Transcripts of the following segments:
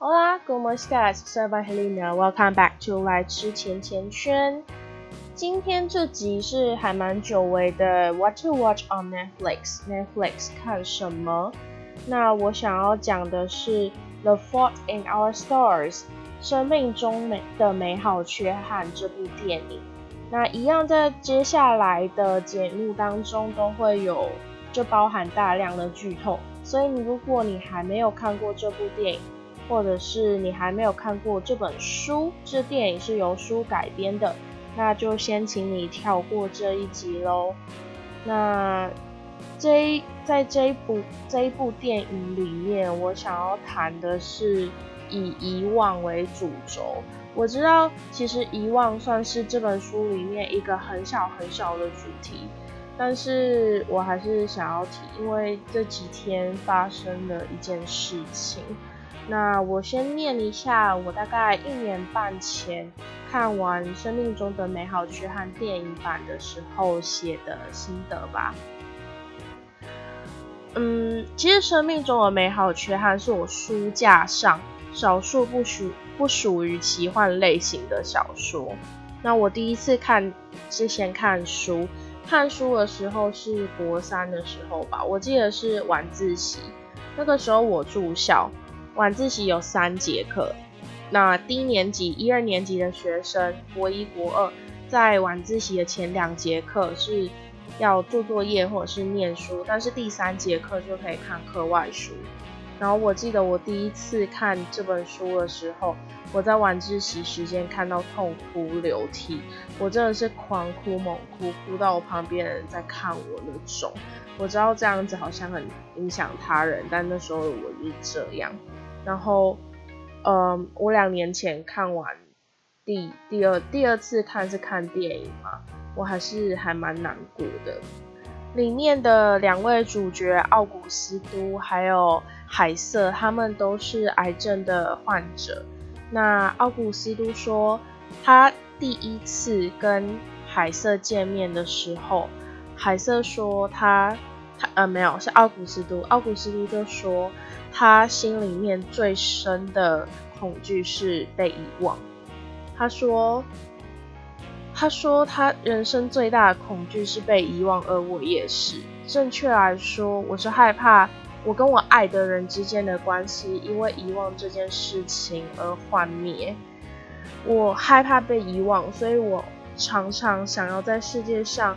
Hola, ¿cómo estás? Soy Helena. Welcome back to 来吃甜甜圈。今天这集是还蛮久违的，What to watch on Netflix? Netflix 看什么？那我想要讲的是《The Fault in Our Stars》生命中美的美好缺憾这部电影。那一样在接下来的节目当中都会有，就包含大量的剧透。所以你如果你还没有看过这部电影，或者是你还没有看过这本书，这电影是由书改编的，那就先请你跳过这一集喽。那这在这一部这一部电影里面，我想要谈的是以遗忘为主轴。我知道，其实遗忘算是这本书里面一个很小很小的主题，但是我还是想要提，因为这几天发生了一件事情。那我先念一下我大概一年半前看完《生命中的美好缺憾》电影版的时候写的心得吧。嗯，其实《生命中的美好缺憾》是我书架上少数不属。不属于奇幻类型的小说。那我第一次看是先看书，看书的时候是国三的时候吧，我记得是晚自习。那个时候我住校，晚自习有三节课。那低年级一二年级的学生，国一国二，在晚自习的前两节课是要做作业或者是念书，但是第三节课就可以看课外书。然后我记得我第一次看这本书的时候，我在晚自习时间看到痛哭流涕，我真的是狂哭猛哭，哭到我旁边的人在看我那种。我知道这样子好像很影响他人，但那时候我是这样。然后，嗯，我两年前看完第第二第二次看是看电影嘛，我还是还蛮难过的。里面的两位主角奥古斯都还有海瑟，他们都是癌症的患者。那奥古斯都说，他第一次跟海瑟见面的时候，海瑟说他他呃没有是奥古斯都，奥古斯都就说他心里面最深的恐惧是被遗忘。他说。他说，他人生最大的恐惧是被遗忘，而我也是。正确来说，我是害怕我跟我爱的人之间的关系因为遗忘这件事情而幻灭。我害怕被遗忘，所以我常常想要在世界上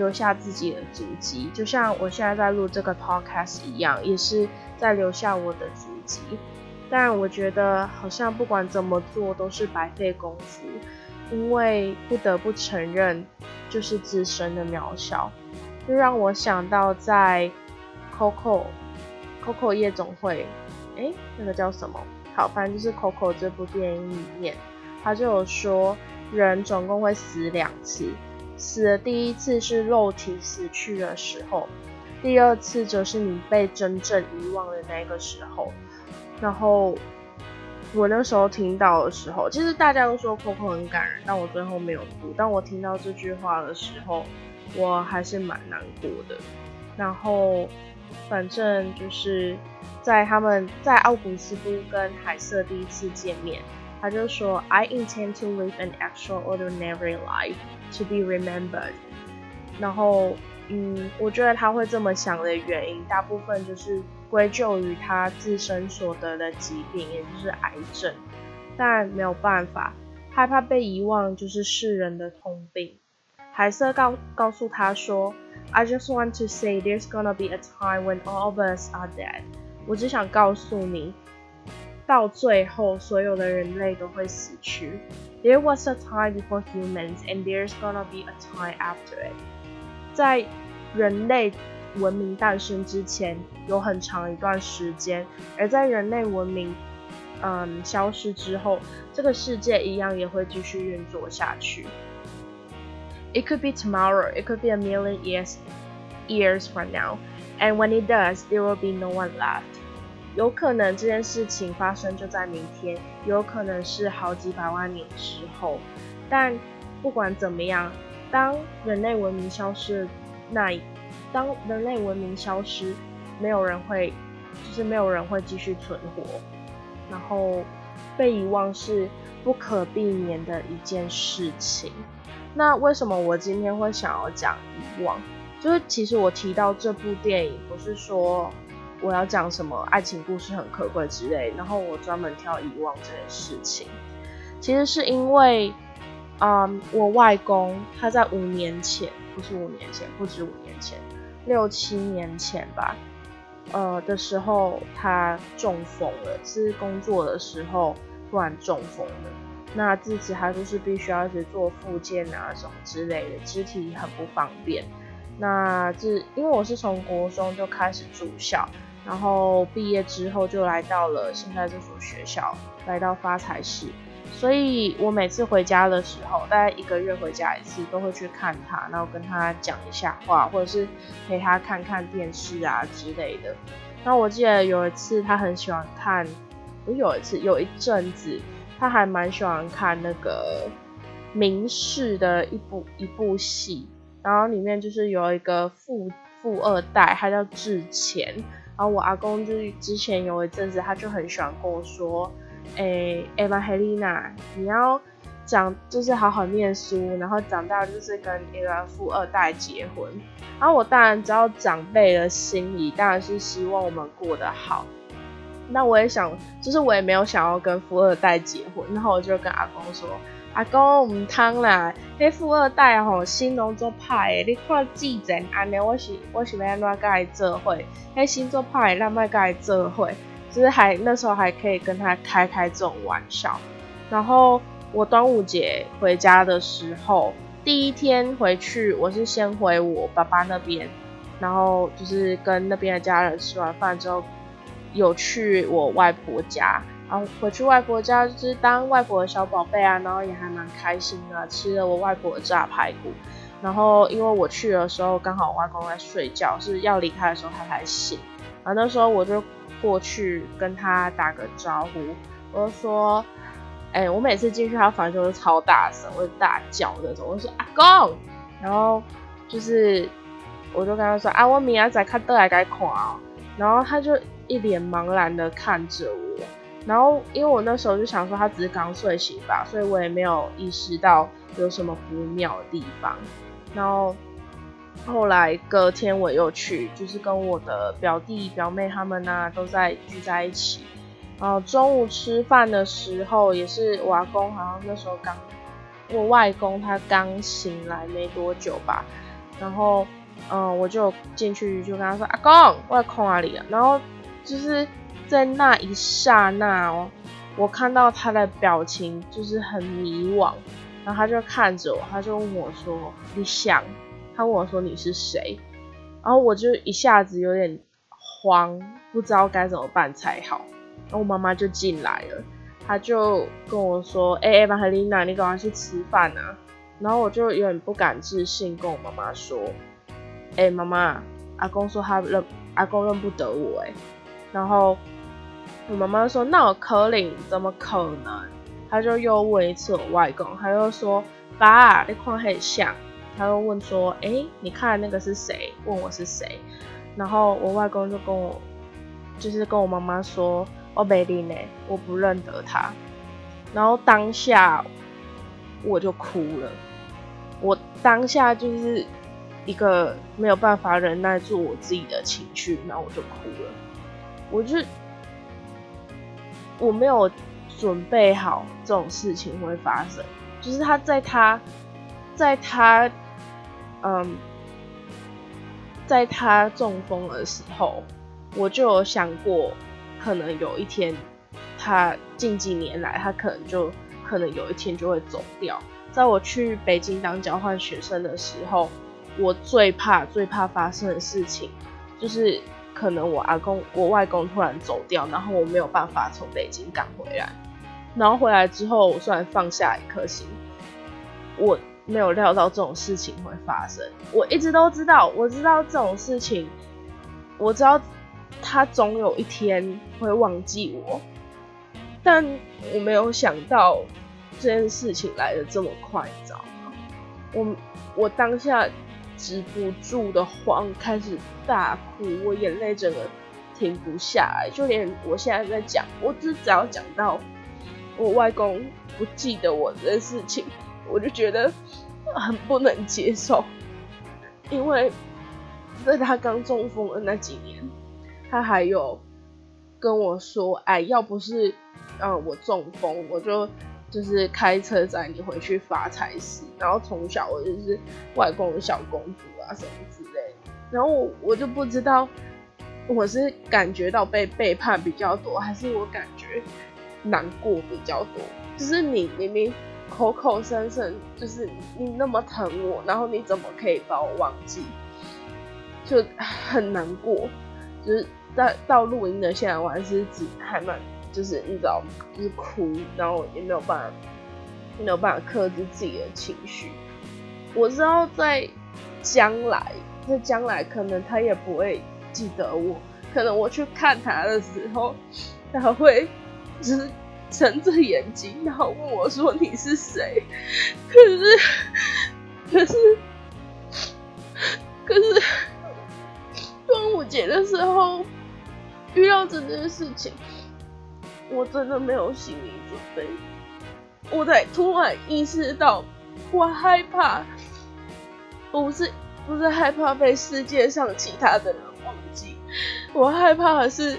留下自己的足迹，就像我现在在录这个 podcast 一样，也是在留下我的足迹。但我觉得，好像不管怎么做都是白费功夫。因为不得不承认，就是自身的渺小，就让我想到在《Coco》《Coco 夜总会》，哎，那个叫什么？好，反正就是《Coco》这部电影里面，他就有说，人总共会死两次，死的第一次是肉体死去的时候，第二次则是你被真正遗忘的那个时候，然后。我那时候听到的时候，其实大家都说 Coco 很感人，但我最后没有哭。当我听到这句话的时候，我还是蛮难过的。然后，反正就是在他们在奥古斯都跟海瑟第一次见面，他就说：“I intend to live an extraordinary life to be remembered。”然后，嗯，我觉得他会这么想的原因，大部分就是。归咎于他自身所得的疾病，也就是癌症，但没有办法，害怕被遗忘就是世人的通病。海瑟告告诉他说：“I just want to say there's gonna be a time when all of us are dead。”我只想告诉你，到最后所有的人类都会死去。There was a time before humans, and there's gonna be a time after it。在人类。文明诞生之前有很长一段时间，而在人类文明嗯消失之后，这个世界一样也会继续运作下去。It could be tomorrow, it could be a million years years from now, and when it does, there will be no one left. 有可能这件事情发生就在明天，有可能是好几百万年之后。但不管怎么样，当人类文明消失那当人类文明消失，没有人会，就是没有人会继续存活。然后被遗忘是不可避免的一件事情。那为什么我今天会想要讲遗忘？就是其实我提到这部电影，不是说我要讲什么爱情故事很可贵之类，然后我专门挑遗忘这件事情，其实是因为，嗯，我外公他在五年前，不是五年前，不止五年前，六七年前吧，呃的时候他中风了，是工作的时候突然中风了，那自此他就是必须要一直做复健啊什么之类的，肢体很不方便。那这因为我是从国中就开始住校，然后毕业之后就来到了现在这所学校，来到发财市，所以我每次回家的时候，大概一个月回家一次，都会去看他，然后跟他讲一下话，或者是陪他看看电视啊之类的。那我记得有一次他很喜欢看，不有一次有一阵子他还蛮喜欢看那个明视的一部一部戏。然后里面就是有一个富富二代，他叫志前。然后我阿公就是之前有一阵子，他就很喜欢跟我说：“哎，艾玛黑丽娜，你要长就是好好念书，然后长大就是跟一个富二代结婚。”然后我当然知道长辈的心意，当然是希望我们过得好。那我也想，就是我也没有想要跟富二代结婚。然后我就跟阿公说。阿公唔通啦，迄富二代吼，心拢做歹诶。你看之前安尼，我是我是要安怎甲伊做伙？迄心做歹，咱莫甲伊做伙。就是还那时候还可以跟他开开这种玩笑。然后我端午节回家的时候，第一天回去，我是先回我爸爸那边，然后就是跟那边的家人吃完饭之后，有去我外婆家。然后回去外婆家就是当外婆的小宝贝啊，然后也还蛮开心的，吃了我外婆的炸排骨。然后因为我去的时候刚好外公在睡觉，是要离开的时候他才醒。然后那时候我就过去跟他打个招呼，我就说：“哎，我每次进去他房间都超大声，我就大叫那种。我就说阿公，然后就是我就跟他说啊，我明仔再看都来该看哦。然后他就一脸茫然的看着我。然后，因为我那时候就想说他只是刚睡醒吧，所以我也没有意识到有什么不妙的地方。然后后来隔天我又去，就是跟我的表弟表妹他们呢都在聚在一起。然后中午吃饭的时候，也是我阿公好像那时候刚，我外公他刚醒来没多久吧。然后嗯，我就进去就跟他说：“阿公，外公哪里啊？”然后就是。在那一刹那哦，我看到他的表情就是很迷惘，然后他就看着我，他就问我说：“你想？”他问我说：“你是谁？”然后我就一下子有点慌，不知道该怎么办才好。然后我妈妈就进来了，她就跟我说：“哎，玛赫丽娜，你赶快去吃饭啊！”然后我就有点不敢置信，跟我妈妈说：“哎，妈妈，阿公说他认阿公认不得我。”哎，然后。我妈妈说：“那我可领，怎么可能？”他就又问一次我外公，他就说：“爸，你看很像。”他又问说：“哎，你看那个是谁？”问我是谁。然后我外公就跟我，就是跟我妈妈说：“我没领呢，我不认得他。”然后当下我就哭了，我当下就是一个没有办法忍耐住我自己的情绪，然后我就哭了，我就。我没有准备好这种事情会发生，就是他在他，在他，嗯，在他中风的时候，我就有想过，可能有一天，他近几年来，他可能就可能有一天就会走掉。在我去北京当交换学生的时候，我最怕最怕发生的事情，就是。可能我阿公、我外公突然走掉，然后我没有办法从北京赶回来。然后回来之后，我虽然放下一颗心，我没有料到这种事情会发生。我一直都知道，我知道这种事情，我知道他总有一天会忘记我，但我没有想到这件事情来的这么快，你知道吗？我我当下。止不住的慌，开始大哭，我眼泪整个停不下来，就连我现在在讲，我只只要讲到我外公不记得我的事情，我就觉得很不能接受，因为在他刚中风的那几年，他还有跟我说，哎，要不是嗯我中风，我就就是开车载你回去发财时，然后从小我就是外公的小公主啊什么之类的，然后我我就不知道。我是感觉到被背叛比较多，还是我感觉难过比较多？就是你明明口口声声就是你那么疼我，然后你怎么可以把我忘记？就很难过。就是在到录音的现在，我还是只还蛮就是你知道，就是哭，然后也没有办法没有办法克制自己的情绪。我知道在将来，在将来可能他也不会。记得我，可能我去看他的时候，他会就是睁着眼睛，然后问我说：“你是谁？”可是，可是，可是端午节的时候遇到这件事情，我真的没有心理准备。我才突然意识到，我害怕，我不是不是害怕被世界上其他的人。忘记，我害怕的是，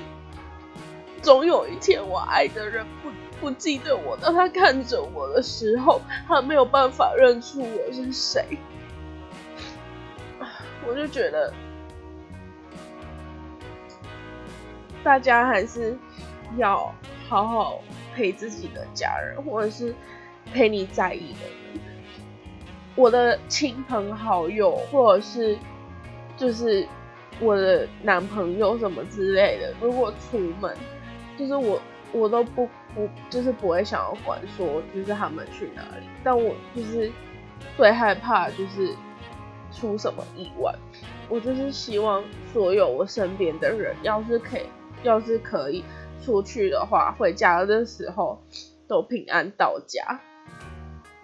总有一天我爱的人不不记得我，当他看着我的时候，他没有办法认出我是谁。我就觉得，大家还是要好好陪自己的家人，或者是陪你在意的人。我的亲朋好友，或者是就是。我的男朋友什么之类的，如果出门，就是我我都不不就是不会想要管说就是他们去哪里，但我就是最害怕就是出什么意外，我就是希望所有我身边的人，要是可以要是可以出去的话，回家的时候都平安到家。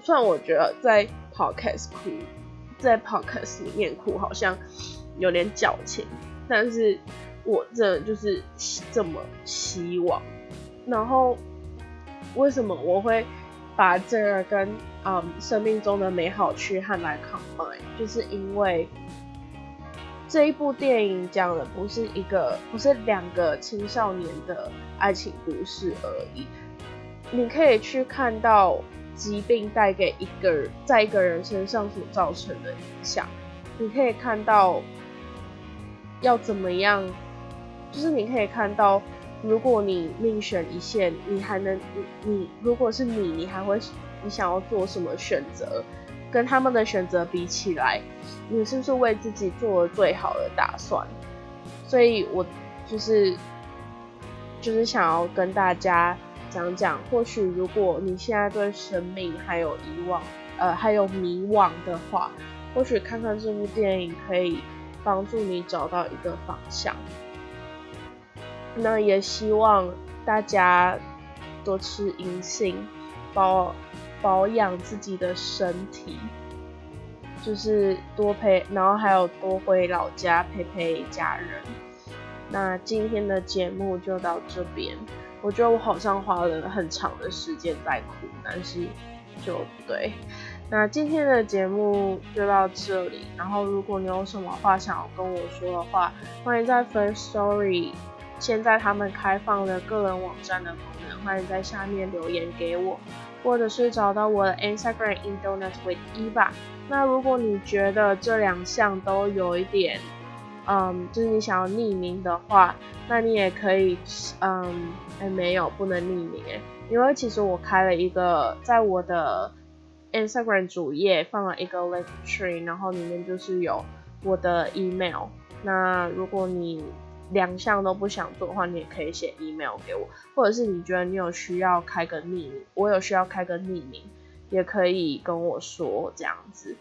虽然我觉得在 podcast 哭，在 podcast 里面哭好像。有点矫情，但是我真的就是这么希望。然后为什么我会把这个跟嗯生命中的美好缺憾来 combine？就是因为这一部电影讲的不是一个，不是两个青少年的爱情故事而已。你可以去看到疾病带给一个在一个人身上所造成的影响，你可以看到。要怎么样？就是你可以看到，如果你命悬一线，你还能你你如果是你，你还会你想要做什么选择？跟他们的选择比起来，你是不是为自己做了最好的打算？所以我就是就是想要跟大家讲讲，或许如果你现在对生命还有遗忘，呃，还有迷惘的话，或许看看这部电影可以。帮助你找到一个方向。那也希望大家多吃银杏，保保养自己的身体，就是多陪，然后还有多回老家陪陪家人。那今天的节目就到这边。我觉得我好像花了很长的时间在哭，但是就对。那今天的节目就到这里，然后如果你有什么话想要跟我说的话，欢迎在 First Story 现在他们开放了个人网站的功能，欢迎在下面留言给我，或者是找到我的 Instagram in Donuts with Eva。那如果你觉得这两项都有一点，嗯，就是你想要匿名的话，那你也可以，嗯，哎，没有，不能匿名哎，因为其实我开了一个在我的。Instagram 主页放了一个 link tree，然后里面就是有我的 email。那如果你两项都不想做的话，你也可以写 email 给我，或者是你觉得你有需要开个匿名，我有需要开个匿名，也可以跟我说这样子。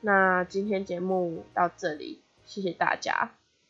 那今天节目到这里，谢谢大家。